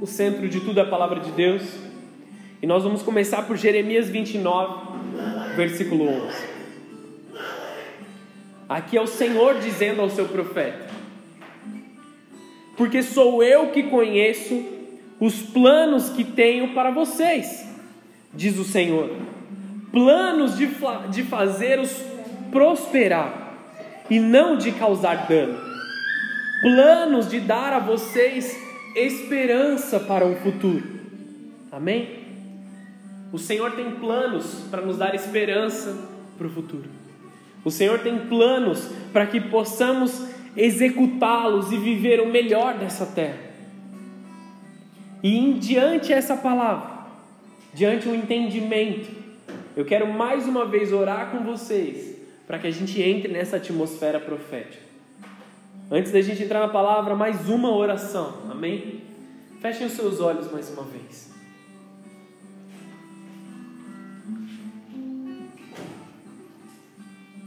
o centro de tudo é a palavra de Deus. E nós vamos começar por Jeremias 29, versículo 11. Aqui é o Senhor dizendo ao seu profeta: Porque sou eu que conheço os planos que tenho para vocês, diz o Senhor. Planos de, de fazê-los prosperar e não de causar dano. Planos de dar a vocês esperança para o futuro. Amém? O Senhor tem planos para nos dar esperança para o futuro. O Senhor tem planos para que possamos executá-los e viver o melhor dessa terra. E diante essa palavra, diante o entendimento, eu quero mais uma vez orar com vocês para que a gente entre nessa atmosfera profética. Antes da gente entrar na palavra, mais uma oração, amém? Fechem os seus olhos mais uma vez.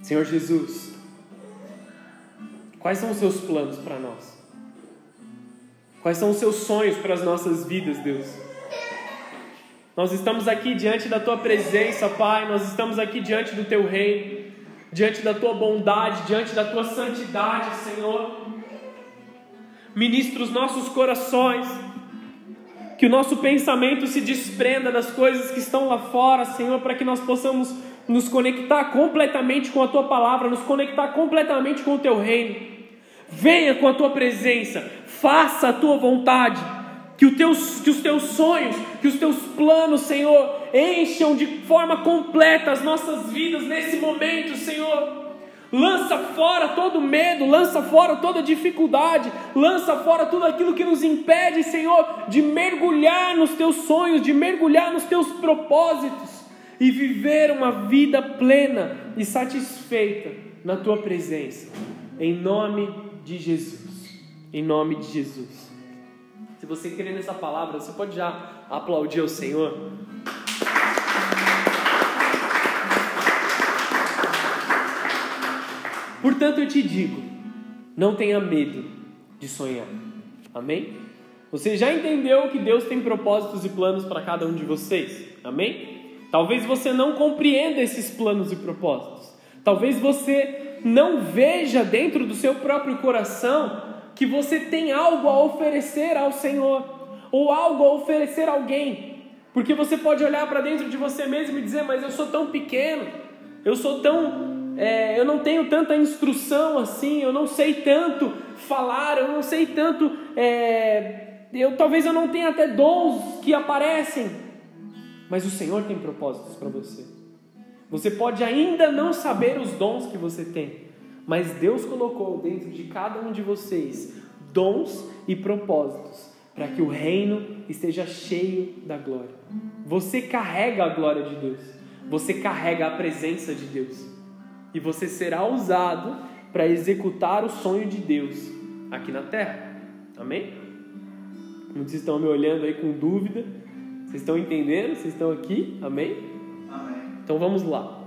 Senhor Jesus, quais são os seus planos para nós? Quais são os seus sonhos para as nossas vidas, Deus? Nós estamos aqui diante da tua presença, Pai, nós estamos aqui diante do teu reino diante da tua bondade, diante da tua santidade, Senhor. Ministra os nossos corações, que o nosso pensamento se desprenda das coisas que estão lá fora, Senhor, para que nós possamos nos conectar completamente com a tua palavra, nos conectar completamente com o teu reino. Venha com a tua presença, faça a tua vontade que, teus, que os teus sonhos, que os teus planos, Senhor, encham de forma completa as nossas vidas nesse momento, Senhor. Lança fora todo medo, lança fora toda dificuldade, lança fora tudo aquilo que nos impede, Senhor, de mergulhar nos teus sonhos, de mergulhar nos teus propósitos e viver uma vida plena e satisfeita na tua presença. Em nome de Jesus. Em nome de Jesus. Se você crê nessa palavra, você pode já aplaudir o Senhor. Portanto, eu te digo: não tenha medo de sonhar. Amém? Você já entendeu que Deus tem propósitos e planos para cada um de vocês? Amém? Talvez você não compreenda esses planos e propósitos. Talvez você não veja dentro do seu próprio coração que você tem algo a oferecer ao Senhor, ou algo a oferecer a alguém, porque você pode olhar para dentro de você mesmo e dizer: Mas eu sou tão pequeno, eu sou tão. É, eu não tenho tanta instrução assim, eu não sei tanto falar, eu não sei tanto. É, eu, talvez eu não tenha até dons que aparecem, mas o Senhor tem propósitos para você. Você pode ainda não saber os dons que você tem, mas Deus colocou dentro de cada um de vocês dons e propósitos para que o reino esteja cheio da glória. Você carrega a glória de Deus, você carrega a presença de Deus e você será usado para executar o sonho de Deus aqui na terra. Amém? Muitos estão me olhando aí com dúvida. Vocês estão entendendo? Vocês estão aqui? Amém? Amém. Então vamos lá.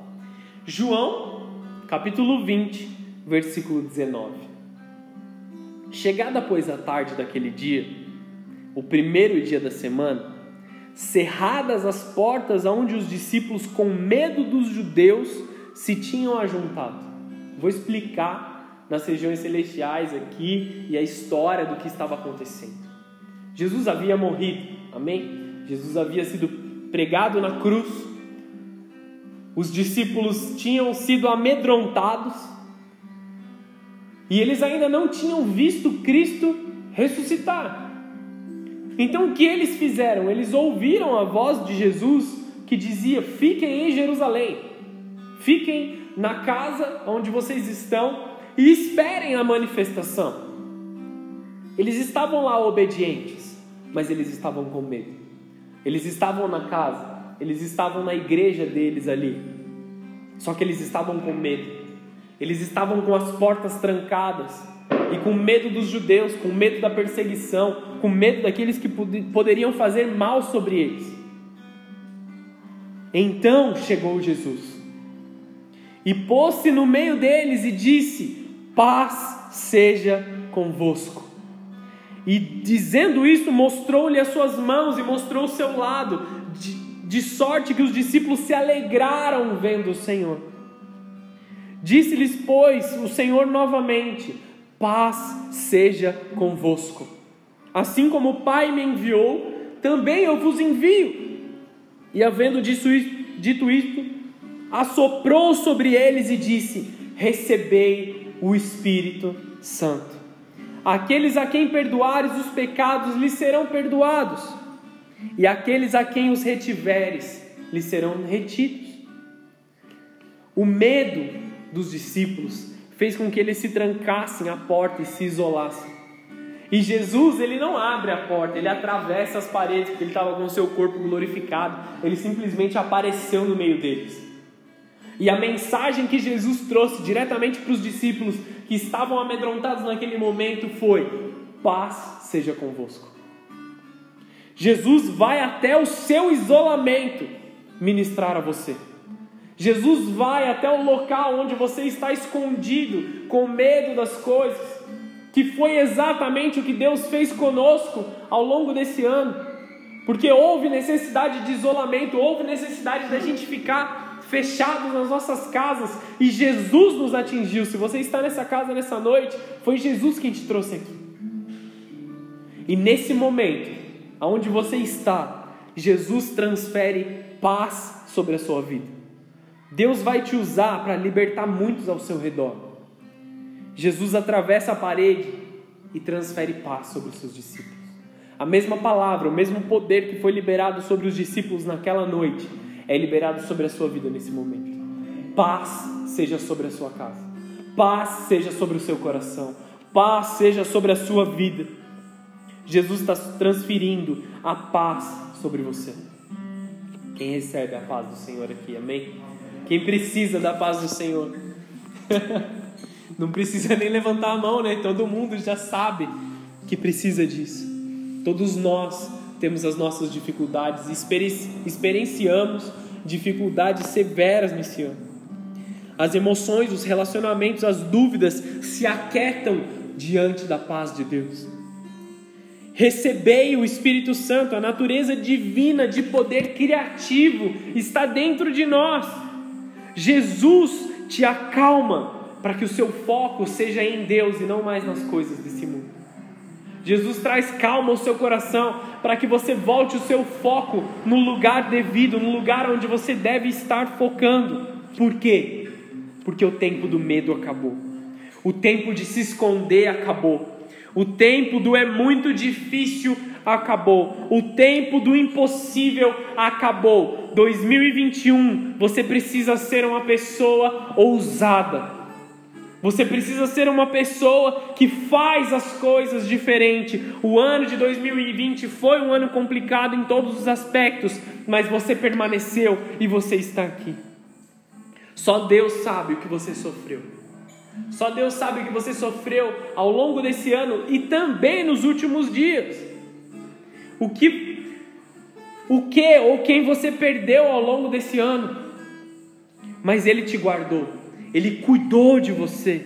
João, capítulo 20, versículo 19. Chegada, pois, a tarde daquele dia, o primeiro dia da semana, cerradas as portas aonde os discípulos, com medo dos judeus, se tinham ajuntado. Vou explicar nas regiões celestiais aqui e a história do que estava acontecendo. Jesus havia morrido, amém? Jesus havia sido pregado na cruz. Os discípulos tinham sido amedrontados e eles ainda não tinham visto Cristo ressuscitar. Então o que eles fizeram? Eles ouviram a voz de Jesus que dizia: Fiquem em Jerusalém, fiquem na casa onde vocês estão e esperem a manifestação. Eles estavam lá obedientes, mas eles estavam com medo. Eles estavam na casa, eles estavam na igreja deles ali, só que eles estavam com medo. Eles estavam com as portas trancadas e com medo dos judeus, com medo da perseguição, com medo daqueles que poderiam fazer mal sobre eles. Então chegou Jesus e pôs-se no meio deles e disse: Paz seja convosco. E dizendo isso, mostrou-lhe as suas mãos e mostrou o seu lado, de, de sorte que os discípulos se alegraram vendo o Senhor. Disse-lhes, pois, o Senhor novamente: Paz seja convosco. Assim como o Pai me enviou, também eu vos envio. E havendo dito isto, assoprou sobre eles e disse: Recebei o Espírito Santo. Aqueles a quem perdoares os pecados lhes serão perdoados, e aqueles a quem os retiveres lhes serão retidos. O medo dos discípulos fez com que eles se trancassem à porta e se isolassem. E Jesus, ele não abre a porta, ele atravessa as paredes, porque ele estava com o seu corpo glorificado, ele simplesmente apareceu no meio deles. E a mensagem que Jesus trouxe diretamente para os discípulos que estavam amedrontados naquele momento foi: paz seja convosco. Jesus vai até o seu isolamento ministrar a você. Jesus vai até o local onde você está escondido, com medo das coisas que foi exatamente o que Deus fez conosco ao longo desse ano. Porque houve necessidade de isolamento, houve necessidade da gente ficar fechados nas nossas casas e Jesus nos atingiu. Se você está nessa casa nessa noite, foi Jesus quem te trouxe aqui. E nesse momento, aonde você está, Jesus transfere paz sobre a sua vida. Deus vai te usar para libertar muitos ao seu redor. Jesus atravessa a parede e transfere paz sobre os seus discípulos. A mesma palavra, o mesmo poder que foi liberado sobre os discípulos naquela noite, é liberado sobre a sua vida nesse momento. Paz seja sobre a sua casa, paz seja sobre o seu coração, paz seja sobre a sua vida. Jesus está transferindo a paz sobre você. Quem recebe a paz do Senhor aqui, amém? Quem precisa da paz do Senhor? Não precisa nem levantar a mão, né? Todo mundo já sabe que precisa disso. Todos nós temos as nossas dificuldades, experienciamos dificuldades severas nesse ano. As emoções, os relacionamentos, as dúvidas se aquietam diante da paz de Deus. Recebei o Espírito Santo, a natureza divina de poder criativo está dentro de nós. Jesus te acalma para que o seu foco seja em Deus e não mais nas coisas desse mundo. Jesus traz calma ao seu coração para que você volte o seu foco no lugar devido, no lugar onde você deve estar focando. Por quê? Porque o tempo do medo acabou. O tempo de se esconder acabou. O tempo do é muito difícil acabou. O tempo do impossível acabou. 2021, você precisa ser uma pessoa ousada você precisa ser uma pessoa que faz as coisas diferente. O ano de 2020 foi um ano complicado em todos os aspectos, mas você permaneceu e você está aqui. Só Deus sabe o que você sofreu. Só Deus sabe o que você sofreu ao longo desse ano e também nos últimos dias. O que o que ou quem você perdeu ao longo desse ano. Mas ele te guardou. Ele cuidou de você,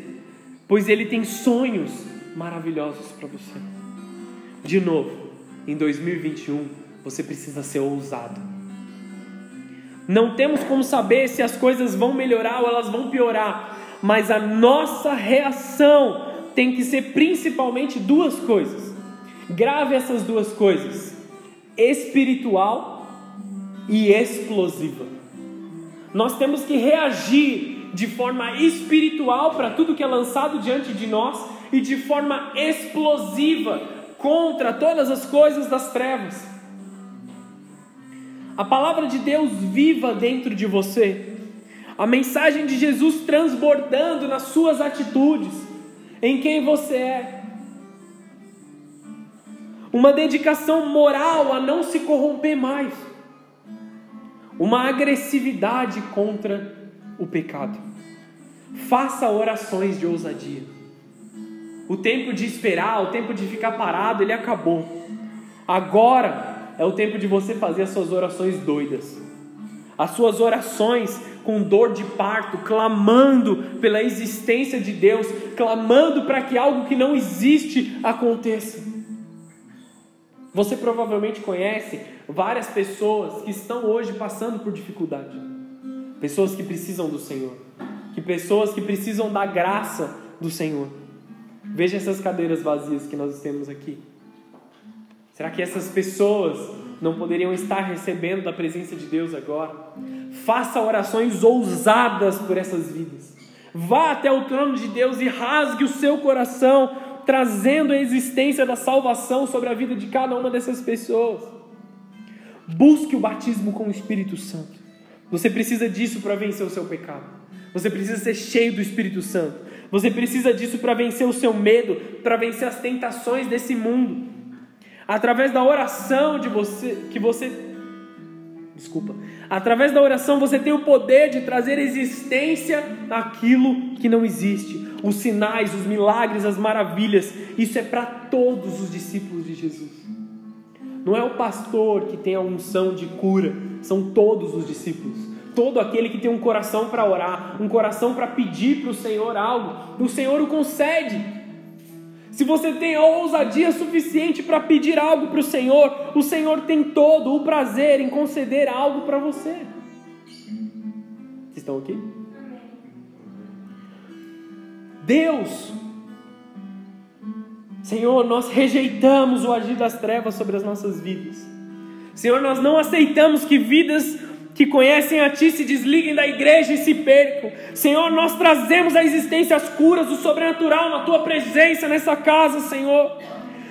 pois Ele tem sonhos maravilhosos para você. De novo, em 2021, você precisa ser ousado. Não temos como saber se as coisas vão melhorar ou elas vão piorar, mas a nossa reação tem que ser principalmente duas coisas. Grave essas duas coisas: espiritual e explosiva. Nós temos que reagir de forma espiritual para tudo que é lançado diante de nós e de forma explosiva contra todas as coisas das trevas. A palavra de Deus viva dentro de você, a mensagem de Jesus transbordando nas suas atitudes, em quem você é. Uma dedicação moral a não se corromper mais, uma agressividade contra o pecado. Faça orações de ousadia. O tempo de esperar, o tempo de ficar parado, ele acabou. Agora é o tempo de você fazer as suas orações doidas. As suas orações com dor de parto, clamando pela existência de Deus, clamando para que algo que não existe aconteça. Você provavelmente conhece várias pessoas que estão hoje passando por dificuldade. Pessoas que precisam do Senhor. Que pessoas que precisam da graça do Senhor. Veja essas cadeiras vazias que nós temos aqui. Será que essas pessoas não poderiam estar recebendo da presença de Deus agora? Faça orações ousadas por essas vidas. Vá até o trono de Deus e rasgue o seu coração, trazendo a existência da salvação sobre a vida de cada uma dessas pessoas. Busque o batismo com o Espírito Santo. Você precisa disso para vencer o seu pecado. Você precisa ser cheio do Espírito Santo. Você precisa disso para vencer o seu medo, para vencer as tentações desse mundo. Através da oração de você, que você desculpa, através da oração você tem o poder de trazer existência àquilo que não existe. Os sinais, os milagres, as maravilhas, isso é para todos os discípulos de Jesus. Não é o pastor que tem a unção de cura, são todos os discípulos. Todo aquele que tem um coração para orar, um coração para pedir para o Senhor algo, o Senhor o concede. Se você tem a ousadia suficiente para pedir algo para o Senhor, o Senhor tem todo o prazer em conceder algo para você. Vocês estão aqui? Deus, Senhor, nós rejeitamos o agir das trevas sobre as nossas vidas. Senhor, nós não aceitamos que vidas que conhecem a Ti se desliguem da igreja e se percam. Senhor, nós trazemos à existência as curas, o sobrenatural na Tua presença nessa casa, Senhor.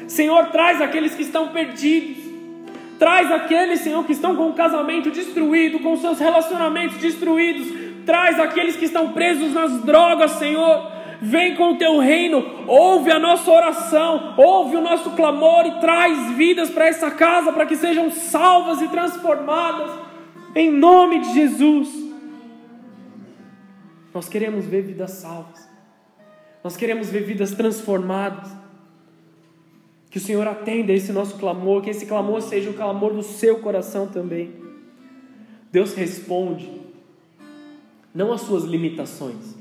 Senhor, traz aqueles que estão perdidos. Traz aqueles, Senhor, que estão com o casamento destruído, com seus relacionamentos destruídos. Traz aqueles que estão presos nas drogas, Senhor. Vem com o teu reino, ouve a nossa oração, ouve o nosso clamor e traz vidas para essa casa, para que sejam salvas e transformadas. Em nome de Jesus. Nós queremos ver vidas salvas. Nós queremos ver vidas transformadas. Que o Senhor atenda esse nosso clamor, que esse clamor seja o clamor do seu coração também. Deus responde, não às suas limitações.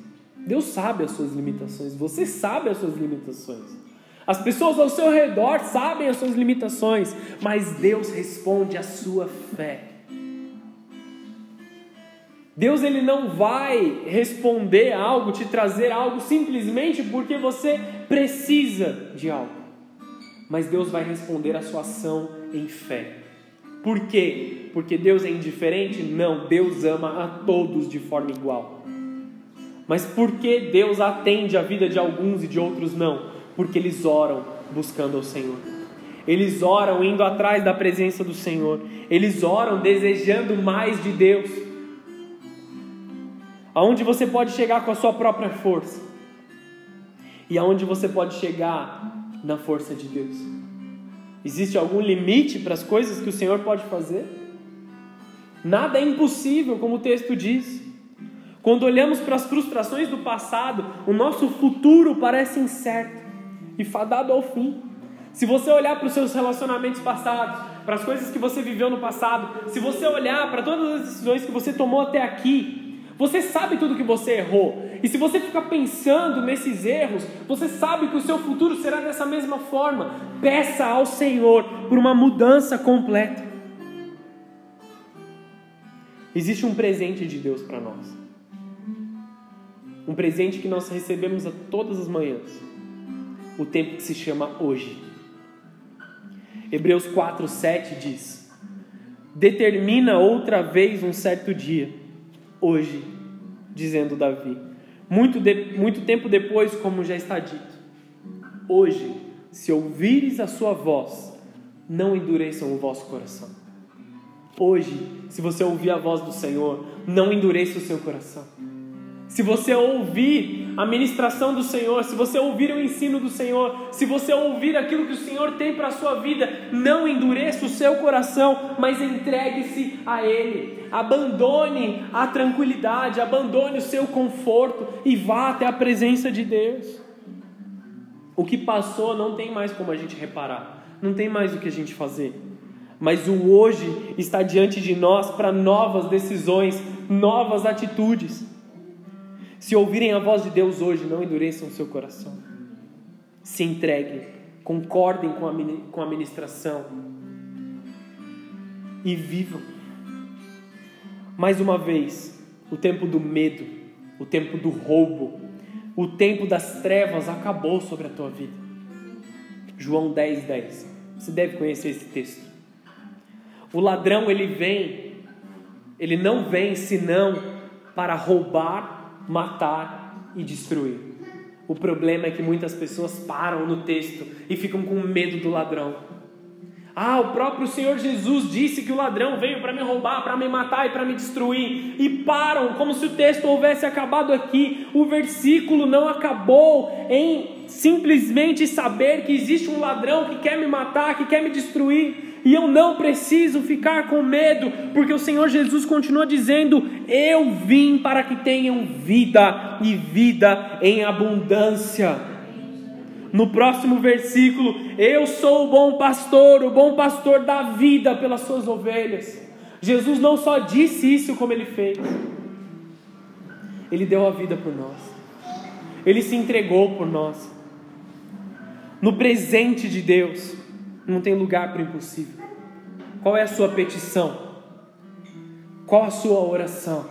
Deus sabe as suas limitações, você sabe as suas limitações. As pessoas ao seu redor sabem as suas limitações, mas Deus responde à sua fé. Deus ele não vai responder algo, te trazer algo simplesmente porque você precisa de algo. Mas Deus vai responder a sua ação em fé. Por quê? Porque Deus é indiferente? Não, Deus ama a todos de forma igual. Mas por que Deus atende a vida de alguns e de outros não? Porque eles oram buscando ao Senhor. Eles oram indo atrás da presença do Senhor. Eles oram desejando mais de Deus aonde você pode chegar com a sua própria força e aonde você pode chegar na força de Deus. Existe algum limite para as coisas que o Senhor pode fazer? Nada é impossível, como o texto diz. Quando olhamos para as frustrações do passado, o nosso futuro parece incerto e fadado ao fim. Se você olhar para os seus relacionamentos passados, para as coisas que você viveu no passado, se você olhar para todas as decisões que você tomou até aqui, você sabe tudo que você errou. E se você ficar pensando nesses erros, você sabe que o seu futuro será dessa mesma forma. Peça ao Senhor por uma mudança completa. Existe um presente de Deus para nós. Um presente que nós recebemos a todas as manhãs. O tempo que se chama hoje. Hebreus 4, 7 diz: Determina outra vez um certo dia hoje, dizendo Davi. Muito, de, muito tempo depois, como já está dito. Hoje, se ouvires a sua voz, não endureçam o vosso coração. Hoje, se você ouvir a voz do Senhor, não endureça o seu coração. Se você ouvir a ministração do Senhor, se você ouvir o ensino do Senhor, se você ouvir aquilo que o Senhor tem para a sua vida, não endureça o seu coração, mas entregue-se a Ele. Abandone a tranquilidade, abandone o seu conforto e vá até a presença de Deus. O que passou não tem mais como a gente reparar, não tem mais o que a gente fazer. Mas o hoje está diante de nós para novas decisões, novas atitudes. Se ouvirem a voz de Deus hoje, não endureçam o seu coração. Se entreguem, concordem com a, com a ministração e vivam. Mais uma vez, o tempo do medo, o tempo do roubo, o tempo das trevas acabou sobre a tua vida. João 10, 10. Você deve conhecer esse texto. O ladrão, ele vem, ele não vem senão para roubar, matar e destruir. O problema é que muitas pessoas param no texto e ficam com medo do ladrão. Ah, o próprio Senhor Jesus disse que o ladrão veio para me roubar, para me matar e para me destruir. E param, como se o texto houvesse acabado aqui. O versículo não acabou em simplesmente saber que existe um ladrão que quer me matar, que quer me destruir. E eu não preciso ficar com medo, porque o Senhor Jesus continua dizendo: Eu vim para que tenham vida e vida em abundância no próximo versículo, eu sou o bom pastor, o bom pastor dá vida pelas suas ovelhas. Jesus não só disse isso como ele fez, ele deu a vida por nós, ele se entregou por nós. No presente de Deus, não tem lugar para o impossível. Qual é a sua petição? Qual a sua oração?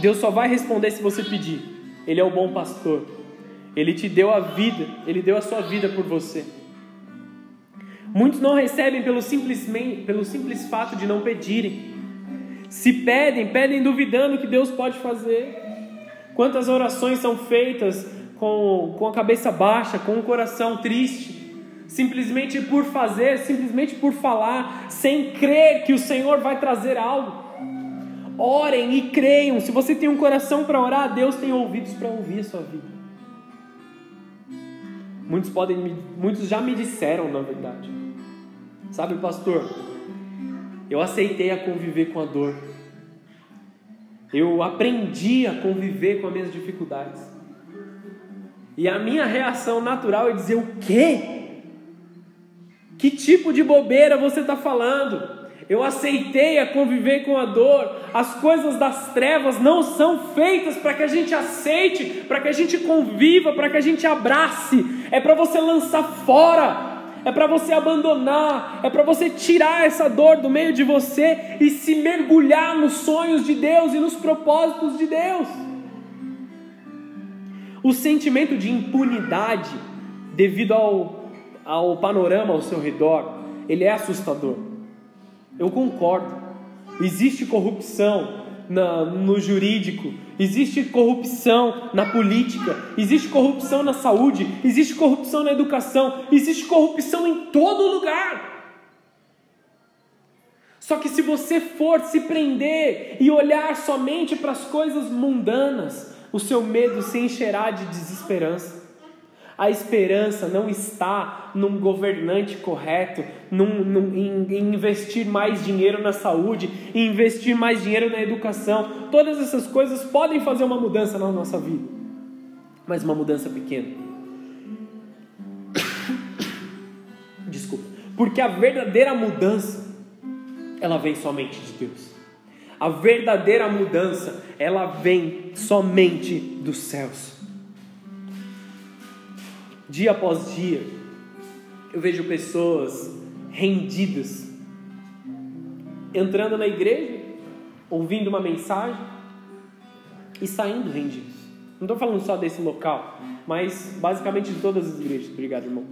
Deus só vai responder se você pedir. Ele é o bom pastor. Ele te deu a vida, ele deu a sua vida por você. Muitos não recebem pelo simples, pelo simples fato de não pedirem. Se pedem, pedem duvidando que Deus pode fazer. Quantas orações são feitas com, com a cabeça baixa, com o coração triste, simplesmente por fazer, simplesmente por falar, sem crer que o Senhor vai trazer algo. Orem e creiam. Se você tem um coração para orar, Deus tem ouvidos para ouvir a sua vida. Muitos podem, muitos já me disseram, na verdade. Sabe, pastor? Eu aceitei a conviver com a dor. Eu aprendi a conviver com as minhas dificuldades. E a minha reação natural é dizer: o quê? Que tipo de bobeira você está falando? Eu aceitei a conviver com a dor. As coisas das trevas não são feitas para que a gente aceite, para que a gente conviva, para que a gente abrace. É para você lançar fora. É para você abandonar, é para você tirar essa dor do meio de você e se mergulhar nos sonhos de Deus e nos propósitos de Deus. O sentimento de impunidade devido ao, ao panorama ao seu redor, ele é assustador. Eu concordo. Existe corrupção na, no jurídico, existe corrupção na política, existe corrupção na saúde, existe corrupção na educação, existe corrupção em todo lugar. Só que se você for se prender e olhar somente para as coisas mundanas, o seu medo se encherá de desesperança. A esperança não está num governante correto, num, num, em, em investir mais dinheiro na saúde, em investir mais dinheiro na educação. Todas essas coisas podem fazer uma mudança na nossa vida, mas uma mudança pequena. Desculpa. Porque a verdadeira mudança, ela vem somente de Deus. A verdadeira mudança, ela vem somente dos céus dia após dia, eu vejo pessoas rendidas, entrando na igreja, ouvindo uma mensagem e saindo rendidos. Não estou falando só desse local, mas basicamente de todas as igrejas. Obrigado, irmão.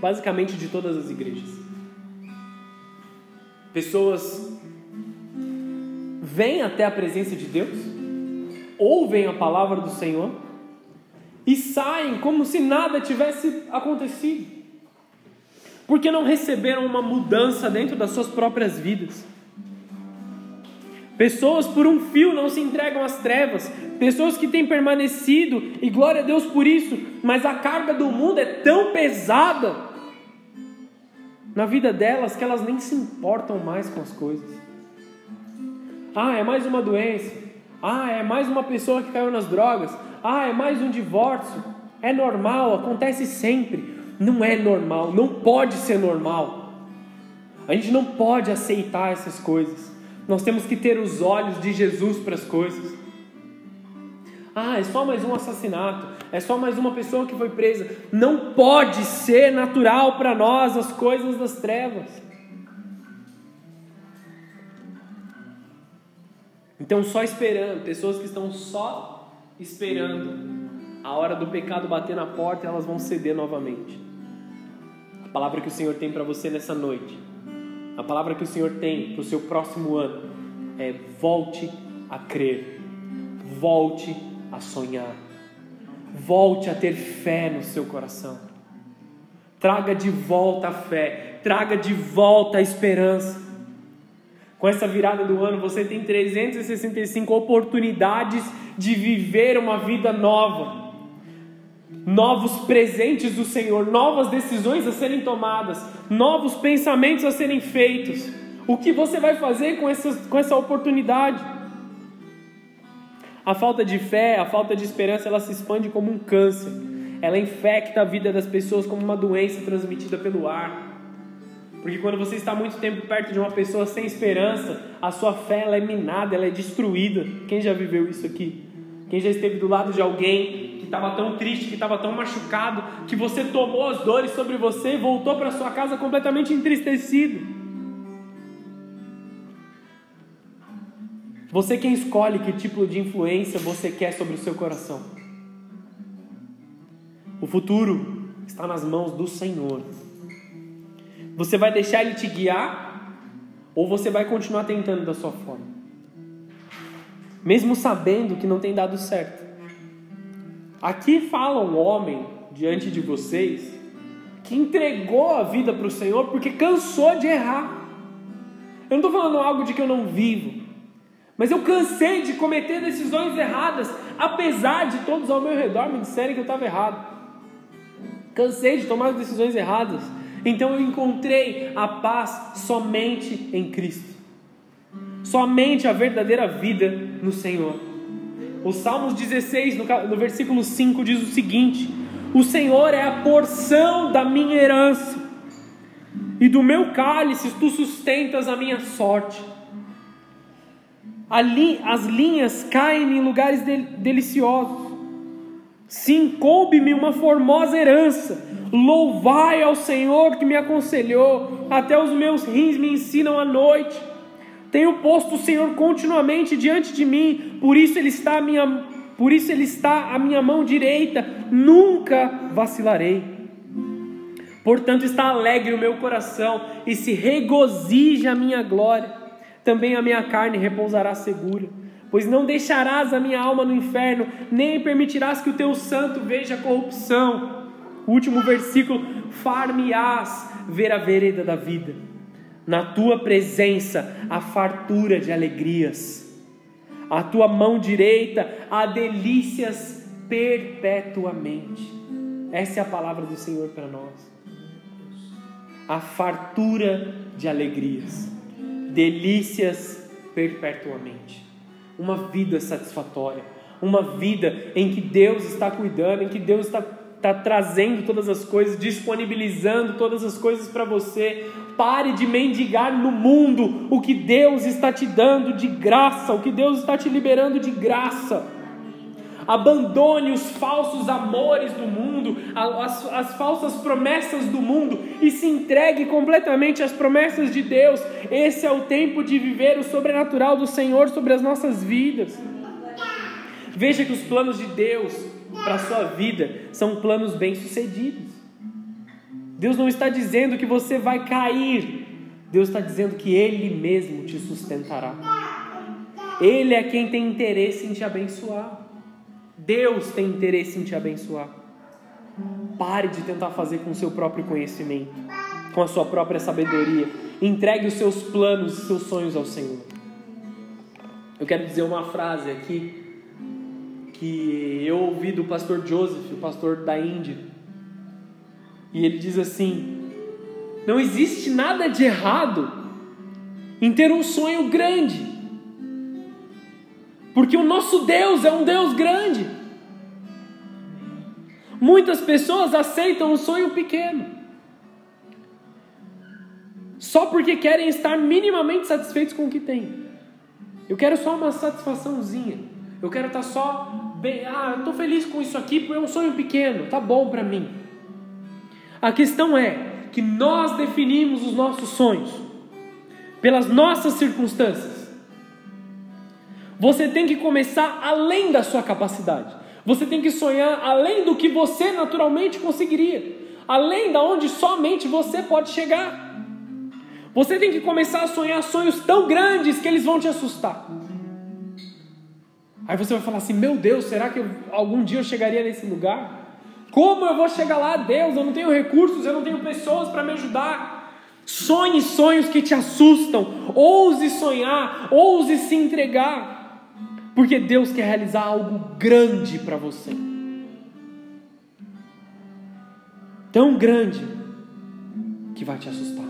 Basicamente de todas as igrejas. Pessoas vêm até a presença de Deus, ouvem a palavra do Senhor e saem como se nada tivesse acontecido, porque não receberam uma mudança dentro das suas próprias vidas. Pessoas por um fio não se entregam às trevas, pessoas que têm permanecido, e glória a Deus por isso, mas a carga do mundo é tão pesada na vida delas que elas nem se importam mais com as coisas. Ah, é mais uma doença. Ah, é mais uma pessoa que caiu nas drogas. Ah, é mais um divórcio. É normal, acontece sempre. Não é normal, não pode ser normal. A gente não pode aceitar essas coisas. Nós temos que ter os olhos de Jesus para as coisas. Ah, é só mais um assassinato. É só mais uma pessoa que foi presa. Não pode ser natural para nós as coisas das trevas. Então, só esperando, pessoas que estão só esperando a hora do pecado bater na porta, elas vão ceder novamente. A palavra que o Senhor tem para você nessa noite, a palavra que o Senhor tem para o seu próximo ano é: volte a crer, volte a sonhar, volte a ter fé no seu coração. Traga de volta a fé, traga de volta a esperança. Com essa virada do ano, você tem 365 oportunidades de viver uma vida nova. Novos presentes do Senhor, novas decisões a serem tomadas, novos pensamentos a serem feitos. O que você vai fazer com essa, com essa oportunidade? A falta de fé, a falta de esperança, ela se expande como um câncer. Ela infecta a vida das pessoas como uma doença transmitida pelo ar. Porque quando você está muito tempo perto de uma pessoa sem esperança, a sua fé ela é minada, ela é destruída. Quem já viveu isso aqui? Quem já esteve do lado de alguém que estava tão triste, que estava tão machucado, que você tomou as dores sobre você e voltou para sua casa completamente entristecido? Você quem escolhe que tipo de influência você quer sobre o seu coração. O futuro está nas mãos do Senhor. Você vai deixar ele te guiar ou você vai continuar tentando da sua forma? Mesmo sabendo que não tem dado certo. Aqui fala um homem diante de vocês que entregou a vida para o Senhor porque cansou de errar. Eu não estou falando algo de que eu não vivo, mas eu cansei de cometer decisões erradas, apesar de todos ao meu redor me disserem que eu estava errado. Cansei de tomar decisões erradas, então eu encontrei a paz somente em Cristo. Somente a verdadeira vida no Senhor. O Salmos 16, no, versículo 5, diz o seguinte: O Senhor é a porção da minha herança, e do meu cálice tu sustentas a minha sorte. As linhas caem em lugares deliciosos. Sim, coube-me uma formosa herança Louvai ao Senhor que me aconselhou, até os meus rins me ensinam à noite. Tenho posto o Senhor continuamente diante de mim, por isso ele está a minha, por isso ele está à minha mão direita, nunca vacilarei. Portanto está alegre o meu coração e se regozija a minha glória. Também a minha carne repousará segura, pois não deixarás a minha alma no inferno, nem permitirás que o teu santo veja corrupção. O último versículo: Far-me-ás ver a vereda da vida, na tua presença a fartura de alegrias, a tua mão direita há delícias perpetuamente. Essa é a palavra do Senhor para nós. A fartura de alegrias, delícias perpetuamente. Uma vida satisfatória, uma vida em que Deus está cuidando, em que Deus está está trazendo todas as coisas, disponibilizando todas as coisas para você. Pare de mendigar no mundo o que Deus está te dando de graça, o que Deus está te liberando de graça. Abandone os falsos amores do mundo, as, as falsas promessas do mundo e se entregue completamente às promessas de Deus. Esse é o tempo de viver o sobrenatural do Senhor sobre as nossas vidas. Veja que os planos de Deus para a sua vida são planos bem-sucedidos. Deus não está dizendo que você vai cair, Deus está dizendo que Ele mesmo te sustentará. Ele é quem tem interesse em te abençoar. Deus tem interesse em te abençoar. Pare de tentar fazer com o seu próprio conhecimento, com a sua própria sabedoria. Entregue os seus planos e seus sonhos ao Senhor. Eu quero dizer uma frase aqui que eu ouvi do pastor Joseph, o pastor da Índia. E ele diz assim: Não existe nada de errado em ter um sonho grande, porque o nosso Deus é um Deus grande. Muitas pessoas aceitam um sonho pequeno, só porque querem estar minimamente satisfeitos com o que têm. Eu quero só uma satisfaçãozinha. Eu quero estar só bem, ah, eu estou feliz com isso aqui porque é um sonho pequeno, tá bom para mim. A questão é que nós definimos os nossos sonhos pelas nossas circunstâncias. Você tem que começar além da sua capacidade. Você tem que sonhar além do que você naturalmente conseguiria, além da onde somente você pode chegar. Você tem que começar a sonhar sonhos tão grandes que eles vão te assustar. Aí você vai falar assim: Meu Deus, será que eu, algum dia eu chegaria nesse lugar? Como eu vou chegar lá, Deus? Eu não tenho recursos, eu não tenho pessoas para me ajudar. Sonhe sonhos que te assustam. Ouse sonhar, ouse se entregar. Porque Deus quer realizar algo grande para você. Tão grande que vai te assustar.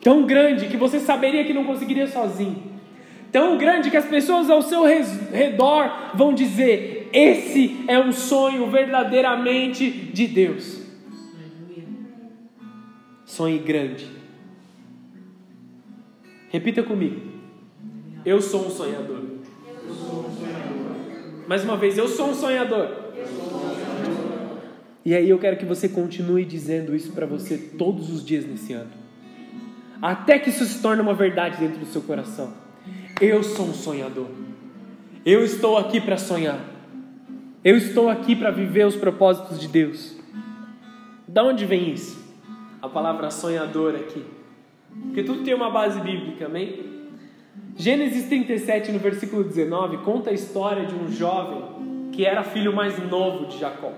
Tão grande que você saberia que não conseguiria sozinho. Tão grande que as pessoas ao seu redor vão dizer: esse é um sonho verdadeiramente de Deus. Sonhe grande. Repita comigo. Eu sou um sonhador. Mais uma vez, eu sou um sonhador. E aí eu quero que você continue dizendo isso para você todos os dias nesse ano. Até que isso se torne uma verdade dentro do seu coração. Eu sou um sonhador. Eu estou aqui para sonhar. Eu estou aqui para viver os propósitos de Deus. Da onde vem isso? A palavra sonhador aqui. Porque tudo tem uma base bíblica, amém? Gênesis 37, no versículo 19, conta a história de um jovem que era filho mais novo de Jacó.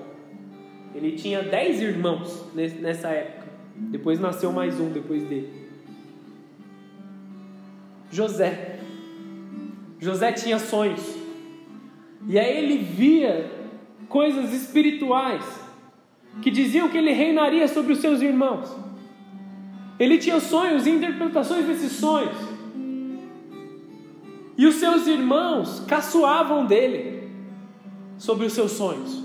Ele tinha dez irmãos nessa época. Depois nasceu mais um depois dele. José. José tinha sonhos. E aí ele via coisas espirituais que diziam que ele reinaria sobre os seus irmãos. Ele tinha sonhos e interpretações desses sonhos. E os seus irmãos caçoavam dele sobre os seus sonhos.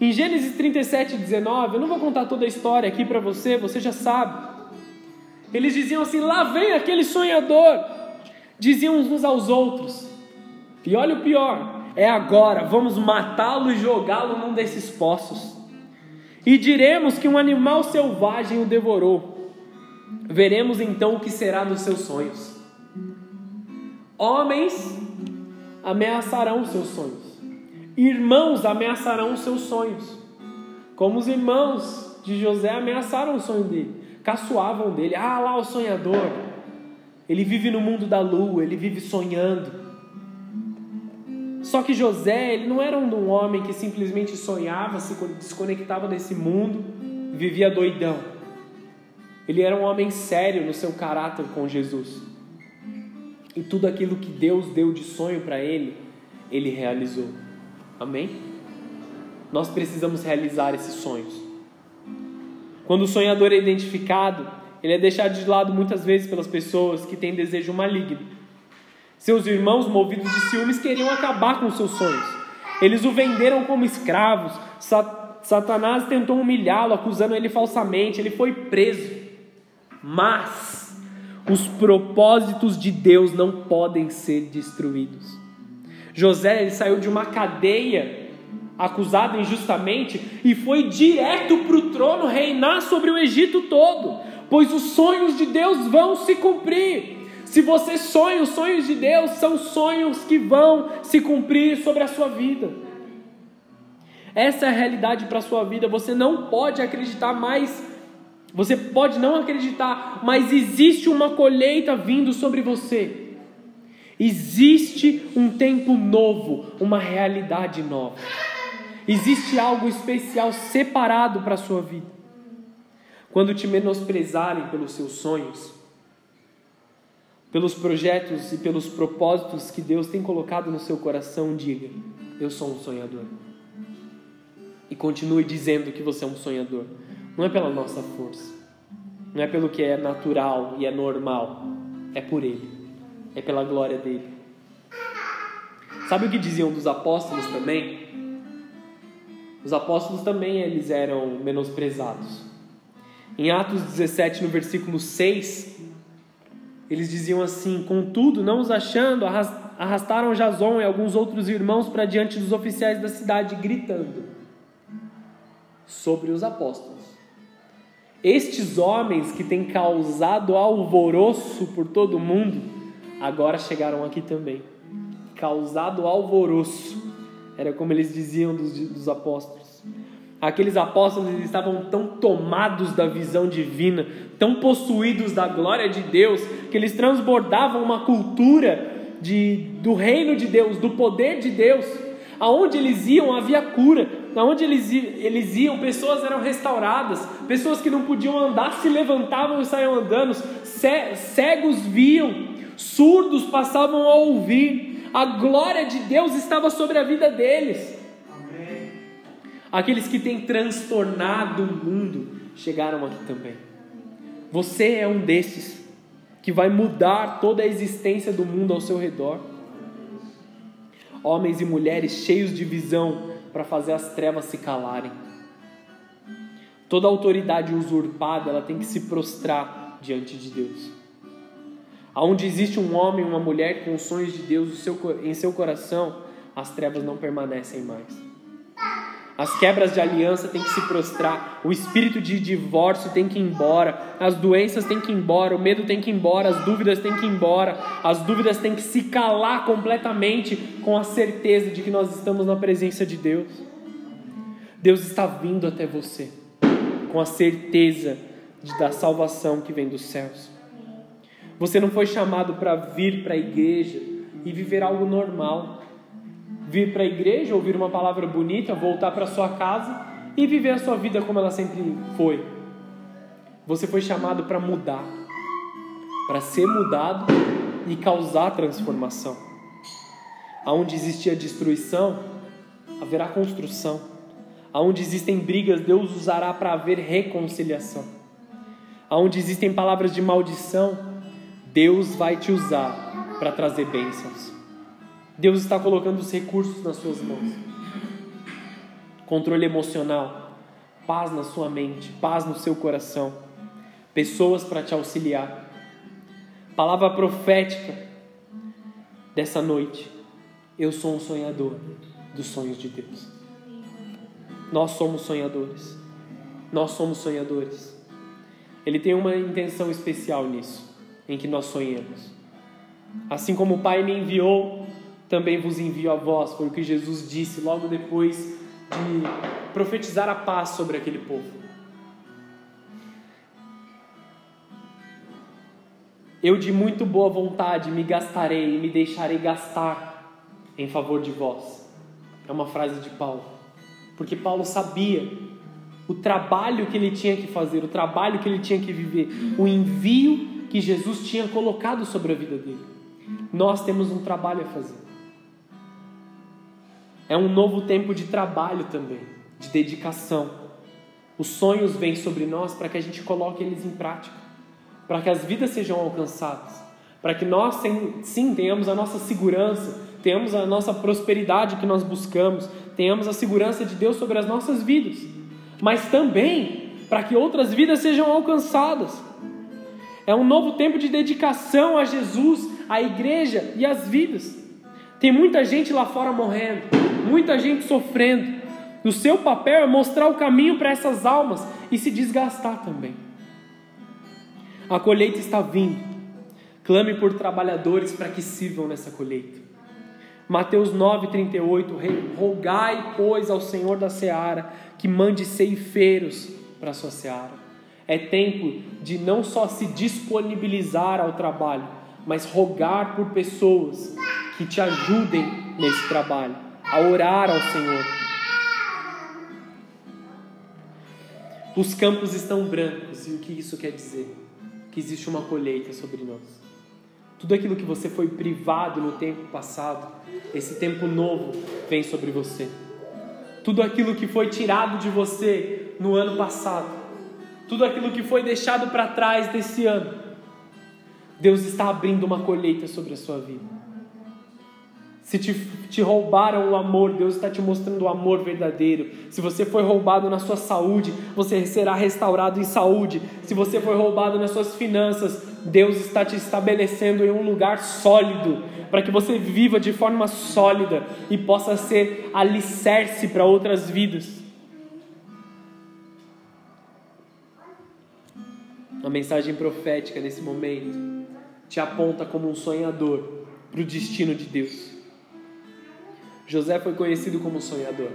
Em Gênesis 37, 19, eu não vou contar toda a história aqui para você, você já sabe. Eles diziam assim: lá vem aquele sonhador. Diziam uns aos outros. E olha o pior: é agora, vamos matá-lo e jogá-lo num desses poços. E diremos que um animal selvagem o devorou. Veremos então o que será nos seus sonhos. Homens ameaçarão os seus sonhos. Irmãos ameaçarão os seus sonhos. Como os irmãos de José ameaçaram o sonho dele, caçoavam dele. Ah, lá o sonhador. Ele vive no mundo da lua, ele vive sonhando. Só que José, ele não era um homem que simplesmente sonhava, se desconectava desse mundo, vivia doidão. Ele era um homem sério no seu caráter com Jesus. E tudo aquilo que Deus deu de sonho para ele, ele realizou. Amém? Nós precisamos realizar esses sonhos. Quando o sonhador é identificado, ele é deixado de lado muitas vezes pelas pessoas que têm desejo maligno. Seus irmãos, movidos de ciúmes, queriam acabar com seus sonhos. Eles o venderam como escravos. Satanás tentou humilhá-lo, acusando ele falsamente. Ele foi preso. Mas os propósitos de Deus não podem ser destruídos. José ele saiu de uma cadeia acusado injustamente e foi direto para o trono reinar sobre o Egito todo, pois os sonhos de Deus vão se cumprir. Se você sonha os sonhos de Deus, são sonhos que vão se cumprir sobre a sua vida. Essa é a realidade para a sua vida. Você não pode acreditar mais você pode não acreditar, mas existe uma colheita vindo sobre você. Existe um tempo novo, uma realidade nova. Existe algo especial separado para a sua vida. Quando te menosprezarem pelos seus sonhos, pelos projetos e pelos propósitos que Deus tem colocado no seu coração, diga: Eu sou um sonhador. E continue dizendo que você é um sonhador. Não é pela nossa força. Não é pelo que é natural e é normal. É por Ele. É pela glória dele. Sabe o que diziam dos apóstolos também? Os apóstolos também eles eram menosprezados. Em Atos 17, no versículo 6, Eles diziam assim: Contudo, não os achando, arrastaram Jason e alguns outros irmãos para diante dos oficiais da cidade, gritando sobre os apóstolos. Estes homens que têm causado alvoroço por todo o mundo, agora chegaram aqui também. Causado alvoroço, era como eles diziam dos, dos apóstolos. Aqueles apóstolos estavam tão tomados da visão divina, tão possuídos da glória de Deus, que eles transbordavam uma cultura de, do reino de Deus, do poder de Deus. Aonde eles iam havia cura, aonde eles, eles iam pessoas eram restauradas, pessoas que não podiam andar se levantavam e saíam andando, cegos viam, surdos passavam a ouvir, a glória de Deus estava sobre a vida deles. Amém. Aqueles que têm transtornado o mundo chegaram aqui também. Você é um desses que vai mudar toda a existência do mundo ao seu redor. Homens e mulheres cheios de visão para fazer as trevas se calarem. Toda autoridade usurpada, ela tem que se prostrar diante de Deus. Aonde existe um homem, uma mulher com os sonhos de Deus em seu coração, as trevas não permanecem mais. As quebras de aliança têm que se prostrar, o espírito de divórcio tem que ir embora, as doenças têm que ir embora, o medo tem que ir embora, as dúvidas têm que ir embora, as dúvidas têm que se calar completamente com a certeza de que nós estamos na presença de Deus. Deus está vindo até você com a certeza de, da salvação que vem dos céus. Você não foi chamado para vir para a igreja e viver algo normal vir para a igreja, ouvir uma palavra bonita, voltar para sua casa e viver a sua vida como ela sempre foi. Você foi chamado para mudar, para ser mudado e causar transformação. Aonde existia destruição, haverá construção. Aonde existem brigas, Deus usará para haver reconciliação. Aonde existem palavras de maldição, Deus vai te usar para trazer bênçãos. Deus está colocando os recursos nas suas mãos. Controle emocional, paz na sua mente, paz no seu coração, pessoas para te auxiliar. Palavra profética dessa noite. Eu sou um sonhador dos sonhos de Deus. Nós somos sonhadores. Nós somos sonhadores. Ele tem uma intenção especial nisso, em que nós sonhemos. Assim como o Pai me enviou também vos envio a vós, foi o que Jesus disse logo depois de profetizar a paz sobre aquele povo. Eu de muito boa vontade me gastarei e me deixarei gastar em favor de vós. É uma frase de Paulo. Porque Paulo sabia o trabalho que ele tinha que fazer, o trabalho que ele tinha que viver, o envio que Jesus tinha colocado sobre a vida dele. Nós temos um trabalho a fazer. É um novo tempo de trabalho também, de dedicação. Os sonhos vêm sobre nós para que a gente coloque eles em prática, para que as vidas sejam alcançadas, para que nós sim tenhamos a nossa segurança, tenhamos a nossa prosperidade que nós buscamos, tenhamos a segurança de Deus sobre as nossas vidas, mas também para que outras vidas sejam alcançadas. É um novo tempo de dedicação a Jesus, à igreja e às vidas. Tem muita gente lá fora morrendo muita gente sofrendo. O seu papel é mostrar o caminho para essas almas e se desgastar também. A colheita está vindo. Clame por trabalhadores para que sirvam nessa colheita. Mateus 9,38: Rogai, pois, ao Senhor da seara que mande ceifeiros para a sua seara. É tempo de não só se disponibilizar ao trabalho, mas rogar por pessoas que te ajudem nesse trabalho a orar ao Senhor. Os campos estão brancos, e o que isso quer dizer? Que existe uma colheita sobre nós. Tudo aquilo que você foi privado no tempo passado, esse tempo novo vem sobre você. Tudo aquilo que foi tirado de você no ano passado, tudo aquilo que foi deixado para trás desse ano, Deus está abrindo uma colheita sobre a sua vida. Se te, te roubaram o amor, Deus está te mostrando o amor verdadeiro. Se você foi roubado na sua saúde, você será restaurado em saúde. Se você foi roubado nas suas finanças, Deus está te estabelecendo em um lugar sólido, para que você viva de forma sólida e possa ser alicerce para outras vidas. A mensagem profética nesse momento te aponta como um sonhador para o destino de Deus. José foi conhecido como sonhador,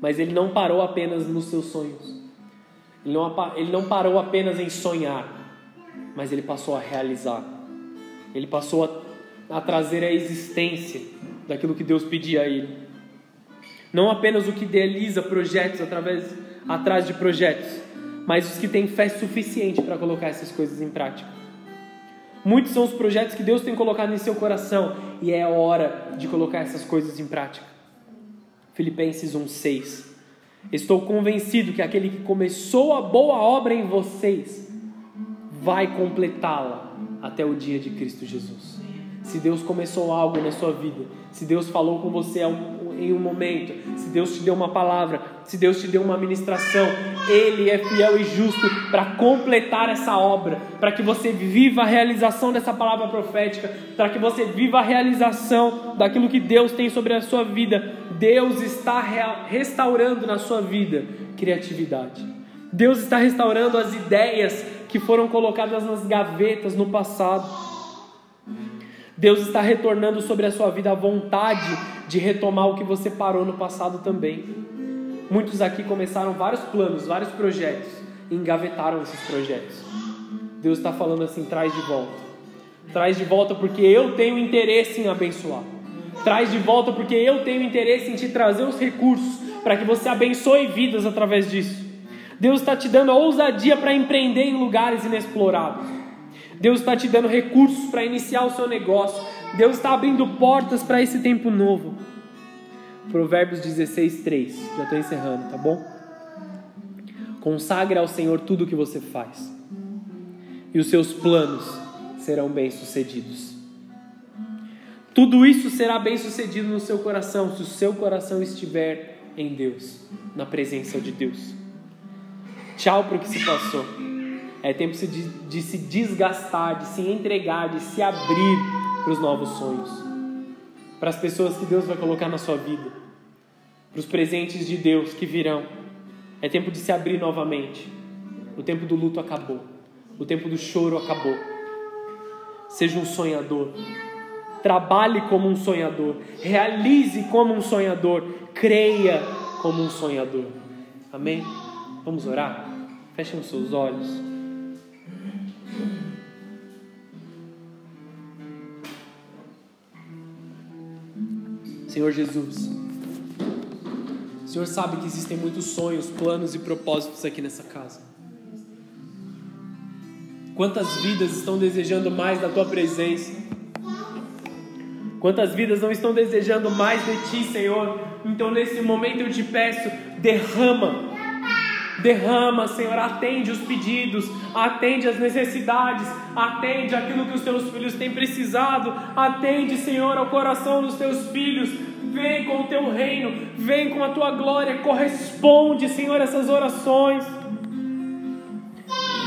mas ele não parou apenas nos seus sonhos. Ele não, ele não parou apenas em sonhar, mas ele passou a realizar. Ele passou a, a trazer a existência daquilo que Deus pedia a ele. Não apenas o que idealiza projetos através atrás de projetos, mas os que têm fé suficiente para colocar essas coisas em prática. Muitos são os projetos que Deus tem colocado em seu coração e é hora de colocar essas coisas em prática. Filipenses 1:6. Estou convencido que aquele que começou a boa obra em vocês vai completá-la até o dia de Cristo Jesus. Se Deus começou algo na sua vida, se Deus falou com você em um momento, se Deus te deu uma palavra, se Deus te deu uma ministração, Ele é fiel e justo para completar essa obra, para que você viva a realização dessa palavra profética, para que você viva a realização daquilo que Deus tem sobre a sua vida. Deus está restaurando na sua vida criatividade. Deus está restaurando as ideias que foram colocadas nas gavetas no passado. Deus está retornando sobre a sua vida a vontade de retomar o que você parou no passado também. Muitos aqui começaram vários planos, vários projetos e engavetaram esses projetos. Deus está falando assim: traz de volta. Traz de volta porque eu tenho interesse em abençoar. Traz de volta porque eu tenho interesse em te trazer os recursos para que você abençoe vidas através disso. Deus está te dando a ousadia para empreender em lugares inexplorados. Deus está te dando recursos para iniciar o seu negócio. Deus está abrindo portas para esse tempo novo. Provérbios 16, 3. Já estou encerrando, tá bom? Consagre ao Senhor tudo o que você faz, e os seus planos serão bem-sucedidos. Tudo isso será bem-sucedido no seu coração, se o seu coração estiver em Deus, na presença de Deus. Tchau para o que se passou. É tempo de, se desgastar, de se entregar, de se abrir para os novos sonhos, para as pessoas que Deus vai colocar na sua vida, para os presentes de Deus que virão. É tempo de se abrir novamente. O tempo do luto acabou, o tempo do choro acabou. Seja um sonhador. Trabalhe como um sonhador, realize como um sonhador, creia como um sonhador. Amém? Vamos orar? Fechem os seus olhos. Senhor Jesus, o Senhor sabe que existem muitos sonhos, planos e propósitos aqui nessa casa. Quantas vidas estão desejando mais da tua presença? Quantas vidas não estão desejando mais de ti, Senhor? Então, nesse momento, eu te peço, derrama Derrama, Senhor, atende os pedidos, atende as necessidades, atende aquilo que os teus filhos têm precisado, atende, Senhor, ao coração dos teus filhos. Vem com o teu reino, vem com a tua glória, corresponde, Senhor, essas orações.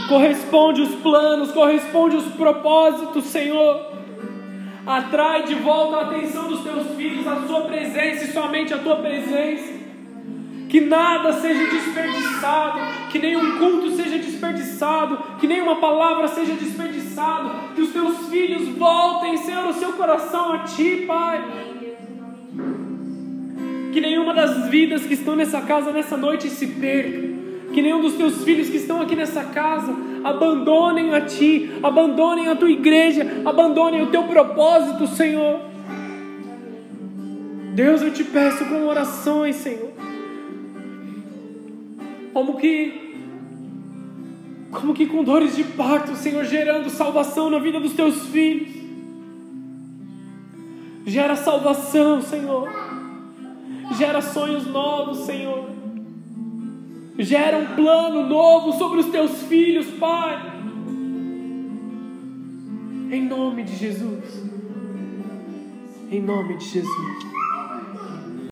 Corresponde os planos, corresponde os propósitos, Senhor. Atrai de volta a atenção dos teus filhos, a sua presença e somente a tua presença que nada seja desperdiçado, que nenhum culto seja desperdiçado, que nenhuma palavra seja desperdiçado, que os teus filhos voltem, Senhor, o seu coração a Ti, Pai. Que nenhuma das vidas que estão nessa casa nessa noite se perca, que nenhum dos teus filhos que estão aqui nessa casa abandonem a Ti, abandonem a Tua igreja, abandonem o Teu propósito, Senhor. Deus, eu te peço com orações, Senhor como que como que com dores de parto, Senhor, gerando salvação na vida dos teus filhos. Gera salvação, Senhor. Gera sonhos novos, Senhor. Gera um plano novo sobre os teus filhos, Pai. Em nome de Jesus. Em nome de Jesus.